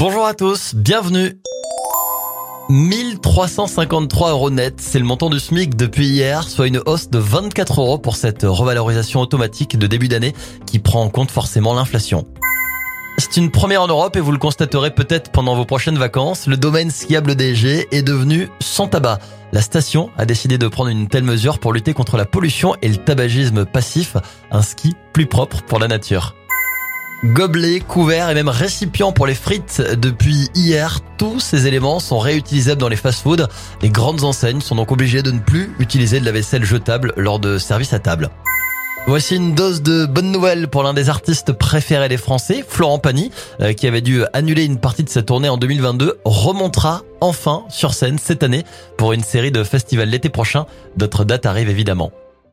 Bonjour à tous, bienvenue. 1353 euros net, c'est le montant du SMIC depuis hier, soit une hausse de 24 euros pour cette revalorisation automatique de début d'année qui prend en compte forcément l'inflation. C'est une première en Europe et vous le constaterez peut-être pendant vos prochaines vacances, le domaine skiable DG est devenu sans tabac. La station a décidé de prendre une telle mesure pour lutter contre la pollution et le tabagisme passif, un ski plus propre pour la nature. Gobelets, couverts et même récipients pour les frites depuis hier, tous ces éléments sont réutilisables dans les fast-foods. Les grandes enseignes sont donc obligées de ne plus utiliser de la vaisselle jetable lors de services à table. Voici une dose de bonnes nouvelles pour l'un des artistes préférés des Français, Florent Pagny, euh, qui avait dû annuler une partie de sa tournée en 2022, remontera enfin sur scène cette année pour une série de festivals l'été prochain. D'autres dates arrivent évidemment.